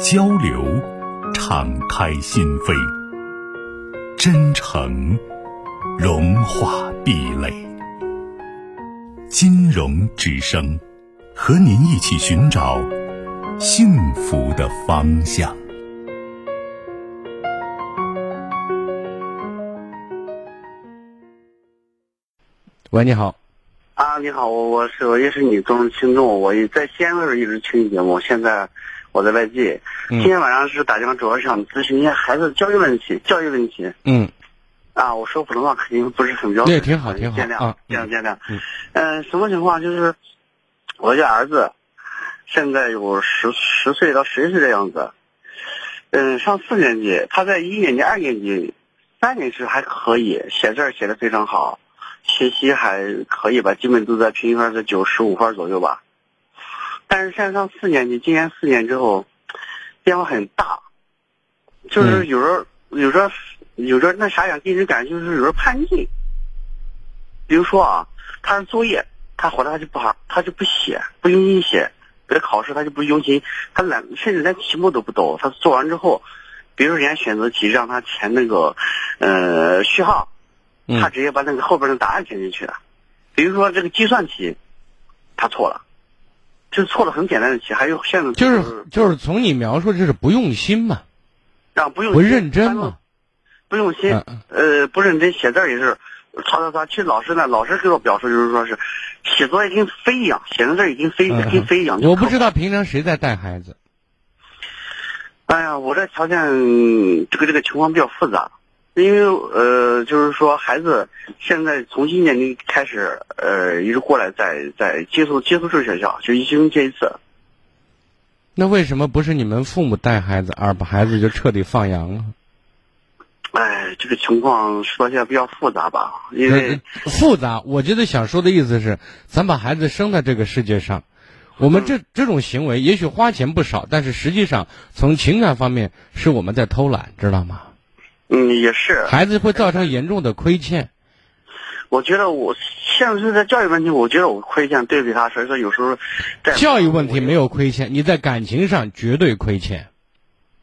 交流，敞开心扉；真诚，融化壁垒。金融之声，和您一起寻找幸福的方向。喂，你好。啊，你好，我我是我也是你忠实听众，我在西安的时候一直听你节目，现在。我在外地，今天晚上是打电话，主要是想咨询一下孩子教育问题。教育问题。嗯。啊，我说普通话肯定不是很标准。对，挺好，挺好。见谅，见谅，见谅。嗯。嗯，什么情况？就是我家儿子现在有十十岁到十一岁的样子。嗯，上四年级，他在一年级、二年级、三年级还可以，写字写的非常好，学习还可以吧，基本都在平均分在九十五分左右吧。但是现在上四年级，今年四年之后，变化很大，就是有时候有时候有时候那啥样，给人感觉就是有时候叛逆。比如说啊，他的作业，他回来他就不好，他就不写，不用心写；，为了考试，他就不用心，他懒，甚至连题目都不懂。他做完之后，比如说人家选择题让他填那个呃序号，他直接把那个后边的答案填进去了。比如说这个计算题，他错了。就错了很简单的题，还有现在就是就是从你描述就是不用心嘛，啊不用不认真嘛，不用心，呃不认真写字也是，擦擦擦。其实老师呢，老师给我表述就是说是，写作业跟飞一样，写的字已经飞跟飞一样。我不知道平常谁在带孩子。哎呀，我这条件这个这个情况比较复杂。因为呃，就是说孩子现在从一年级开始，呃，一直过来在在寄宿寄宿制学校，就一星期接一次。那为什么不是你们父母带孩子，而把孩子就彻底放羊了？哎，这个情况说起来比较复杂吧？因为复杂，我觉得想说的意思是，咱把孩子生在这个世界上，我们这这种行为也许花钱不少，但是实际上从情感方面是我们在偷懒，知道吗？嗯，也是，孩子会造成严重的亏欠。我觉得我现在是在教育问题，我觉得我亏欠对比他，所以说有时候在教育问题没有亏欠，你在感情上绝对亏欠。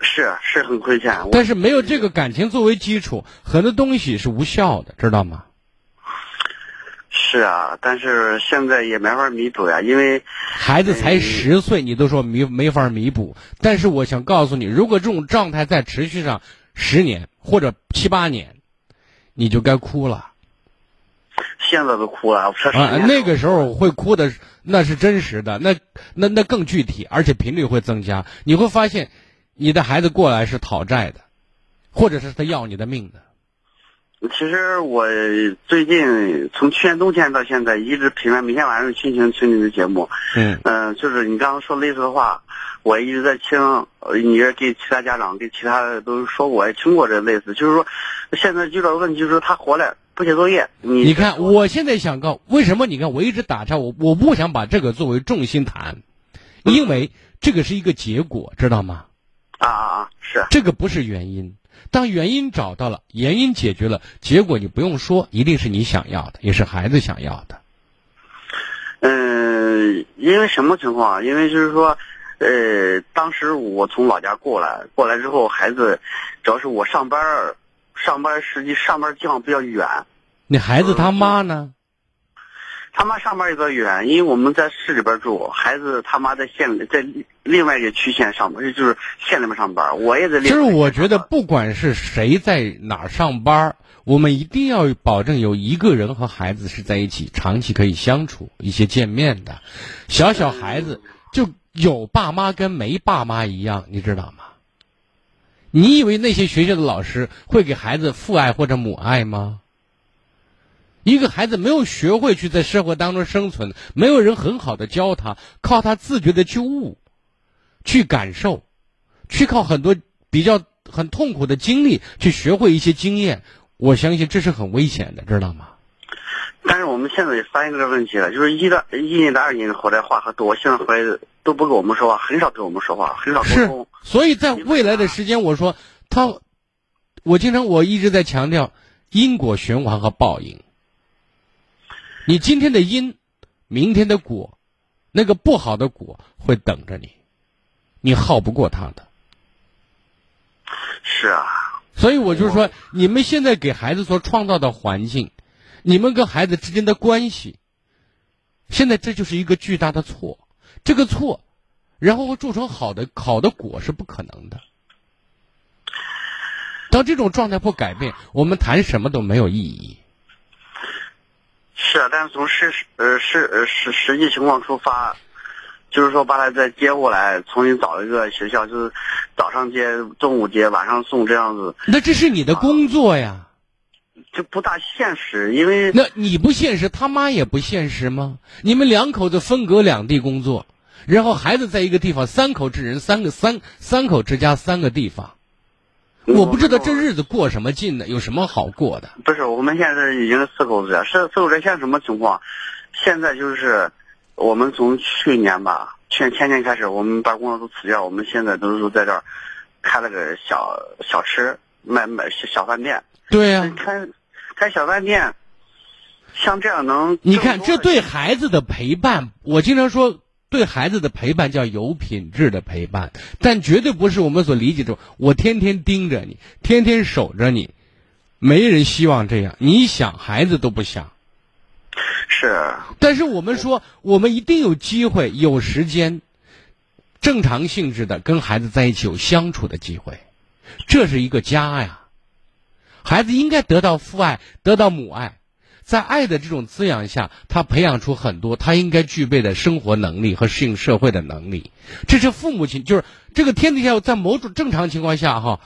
是是很亏欠，但是没有这个感情作为基础，很多东西是无效的，知道吗？是啊，但是现在也没法弥补呀，因为孩子才十岁，你都说弥没法弥补。但是我想告诉你，如果这种状态在持续上。十年或者七八年，你就该哭了。现在都哭了，啊，那个时候会哭的，那是真实的，那那那更具体，而且频率会增加。你会发现，你的孩子过来是讨债的，或者是他要你的命的。其实我最近从去年冬天到现在，一直频繁每天晚上亲情听你的节目。嗯嗯，就是你刚刚说类似的话。我一直在听，你也给其他家长、给其他都说过，也听过这类似。就是说，现在遇到问题就是他回来不写作业。你你看，我现在想告为什么？你看，我一直打岔，我我不想把这个作为重心谈，因为这个是一个结果，知道吗？啊啊啊！是这个不是原因。当原因找到了，原因解决了，结果你不用说，一定是你想要的，也是孩子想要的。嗯，因为什么情况？因为就是说。呃，当时我从老家过来，过来之后，孩子主要是我上班上班实际上班地方比较远。你孩子他妈呢？他妈上班有点远，因为我们在市里边住，孩子他妈在县里，在另外一个区县上班，就是县里面上班。我也在。其实我觉得，不管是谁在哪儿上班，我们一定要保证有一个人和孩子是在一起，长期可以相处，一些见面的。小小孩子就。有爸妈跟没爸妈一样，你知道吗？你以为那些学校的老师会给孩子父爱或者母爱吗？一个孩子没有学会去在社会当中生存，没有人很好的教他，靠他自觉的去悟、去感受、去靠很多比较很痛苦的经历去学会一些经验，我相信这是很危险的，知道吗？但是我们现在也发现这个问题了，就是一的一年的二年回来话很多，现在回来都不跟我们说话，很少跟我们说话，很少沟是通。，所以在未来的时间，我说他，我经常我一直在强调因果循环和报应。你今天的因，明天的果，那个不好的果会等着你，你耗不过他的。是啊，所以我就说，你们现在给孩子所创造的环境，你们跟孩子之间的关系，现在这就是一个巨大的错。这个错，然后会铸成好的好的果是不可能的。当这种状态不改变，我们谈什么都没有意义。是啊，但是从实呃实呃实实际情况出发，就是说把他再接过来，重新找一个学校，就是早上接，中午接，晚上送这样子，那这是你的工作呀，就不大现实，因为那你不现实，他妈也不现实吗？你们两口子分隔两地工作，然后孩子在一个地方，三口之人，三个三三口之家，三个地方。我不知道这日子过什么劲呢？有什么好过的？不是，我们现在已经是四口子了。是四口子现在什么情况？现在就是我们从去年吧，去年前年开始，我们把工作都辞掉，我们现在都是在这儿开了个小小吃，卖卖小小饭店。对呀、开开小饭店，像这样能你看，这对孩子的陪伴，我经常说，对孩子的陪伴叫有品质的陪伴，但绝对不是我们所理解的。我天天盯着你，天天守着你，没人希望这样。你想，孩子都不想。是但是我们说，我们一定有机会、有时间，正常性质的跟孩子在一起有相处的机会，这是一个家呀。孩子应该得到父爱，得到母爱，在爱的这种滋养下，他培养出很多他应该具备的生活能力和适应社会的能力。这是父母亲，就是这个天底下在某种正常情况下哈，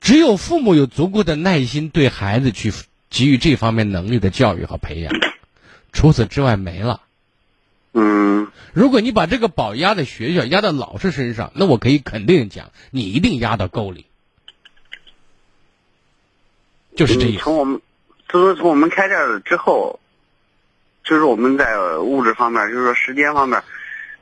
只有父母有足够的耐心对孩子去给予这方面能力的教育和培养，除此之外没了。嗯如果你把这个宝压在学校、压到老师身上，那我可以肯定讲，你一定压到沟里，就是这意思。嗯从我们自从从我们开店了之后，就是我们在物质方面，就是说时间方面，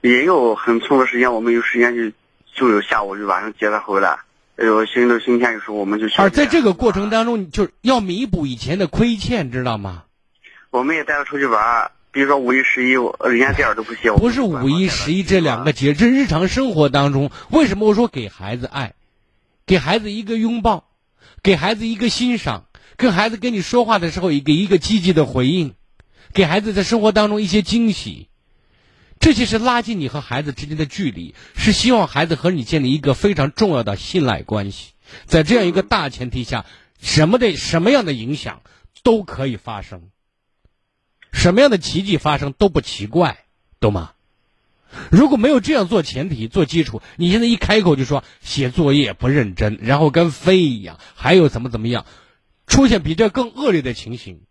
也有很充足的时间，我们有时间就就有下午就晚上接他回来，有星期六、星期天有时候我们就去。而在这个过程当中，就是要弥补以前的亏欠，知道吗？我们也带他出去玩儿，比如说五一、十一，人家店儿都不歇。不是五一、十一这两个节，这日常生活当中，为什么我说给孩子爱，给孩子一个拥抱，给孩子一个欣赏，跟孩子跟你说话的时候给一个积极的回应，给孩子在生活当中一些惊喜，这些是拉近你和孩子之间的距离，是希望孩子和你建立一个非常重要的信赖关系。在这样一个大前提下，什么的什么样的影响都可以发生。什么样的奇迹发生都不奇怪，懂吗？如果没有这样做前提、做基础，你现在一开口就说写作业不认真，然后跟飞一样，还有怎么怎么样，出现比这更恶劣的情形，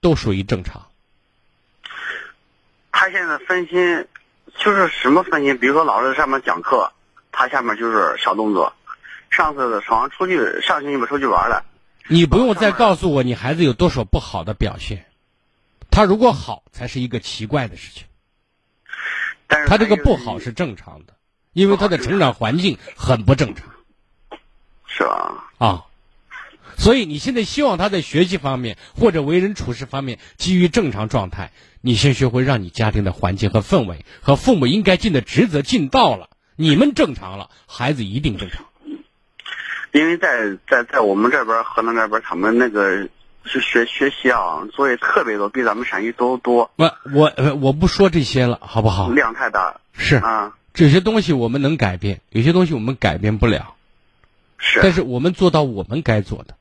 都属于正常。他现在分心，就是什么分心？比如说老师在上面讲课，他下面就是小动作。上次早上出去上星期吧出去玩了，你不用再告诉我你孩子有多少不好的表现，他如果好才是一个奇怪的事情。但是他这个不好是正常的，因为他的成长环境很不正常。是吧？啊，所以你现在希望他在学习方面或者为人处事方面基于正常状态，你先学会让你家庭的环境和氛围和父母应该尽的职责尽到了，你们正常了，孩子一定正常。因为在在在我们这边河南这边，他们那个是学学习啊，作业特别多，比咱们陕西都多，不我呃我不说这些了，好不好？量太大是啊。这些东西我们能改变，有些东西我们改变不了，是，但是我们做到我们该做的，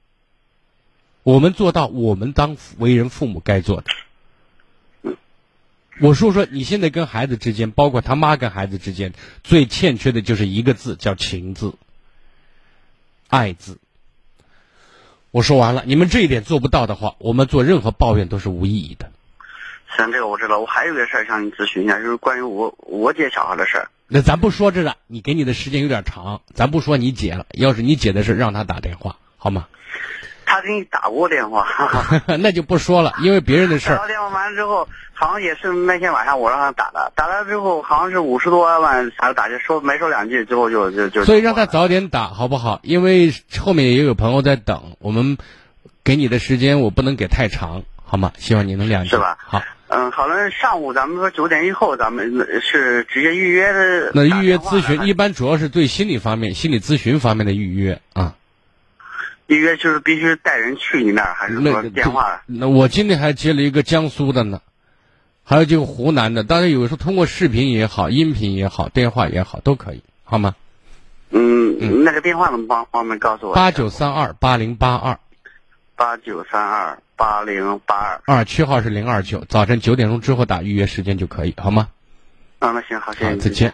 我们做到我们当为人父母该做的。我说说你现在跟孩子之间，包括他妈跟孩子之间，最欠缺的就是一个字，叫情字、爱字。我说完了，你们这一点做不到的话，我们做任何抱怨都是无意义的。行，这个我知道。我还有个事儿向你咨询一下，就是关于我我姐小孩的事儿。那咱不说这个，你给你的时间有点长，咱不说你姐了。要是你姐的事，让她打电话好吗？他给你打过电话，那就不说了，因为别人的事儿。打电话完了之后，好像也是那天晚上我让他打的，打了之后好像是五十多万，他打就说没说两句之后就就就。所以让他早点打好不好？因为后面也有朋友在等，我们给你的时间我不能给太长，好吗？希望你能谅解。是吧？好。嗯，好了，上午咱们说九点以后，咱们是直接预约的。那预约咨询一般主要是对心理方面、心理咨询方面的预约啊。预约就是必须带人去你那儿，还是说电话？那我今天还接了一个江苏的呢，还有这个湖南的。当然，有时候通过视频也好，音频也好，电话也好，都可以，好吗？嗯嗯，那个电话能帮方便告诉我？八九三二八零八二。八九三二八零八二。二区号是零二九，早晨九点钟之后打预约时间就可以，好吗？啊，那行，好，谢谢，再见。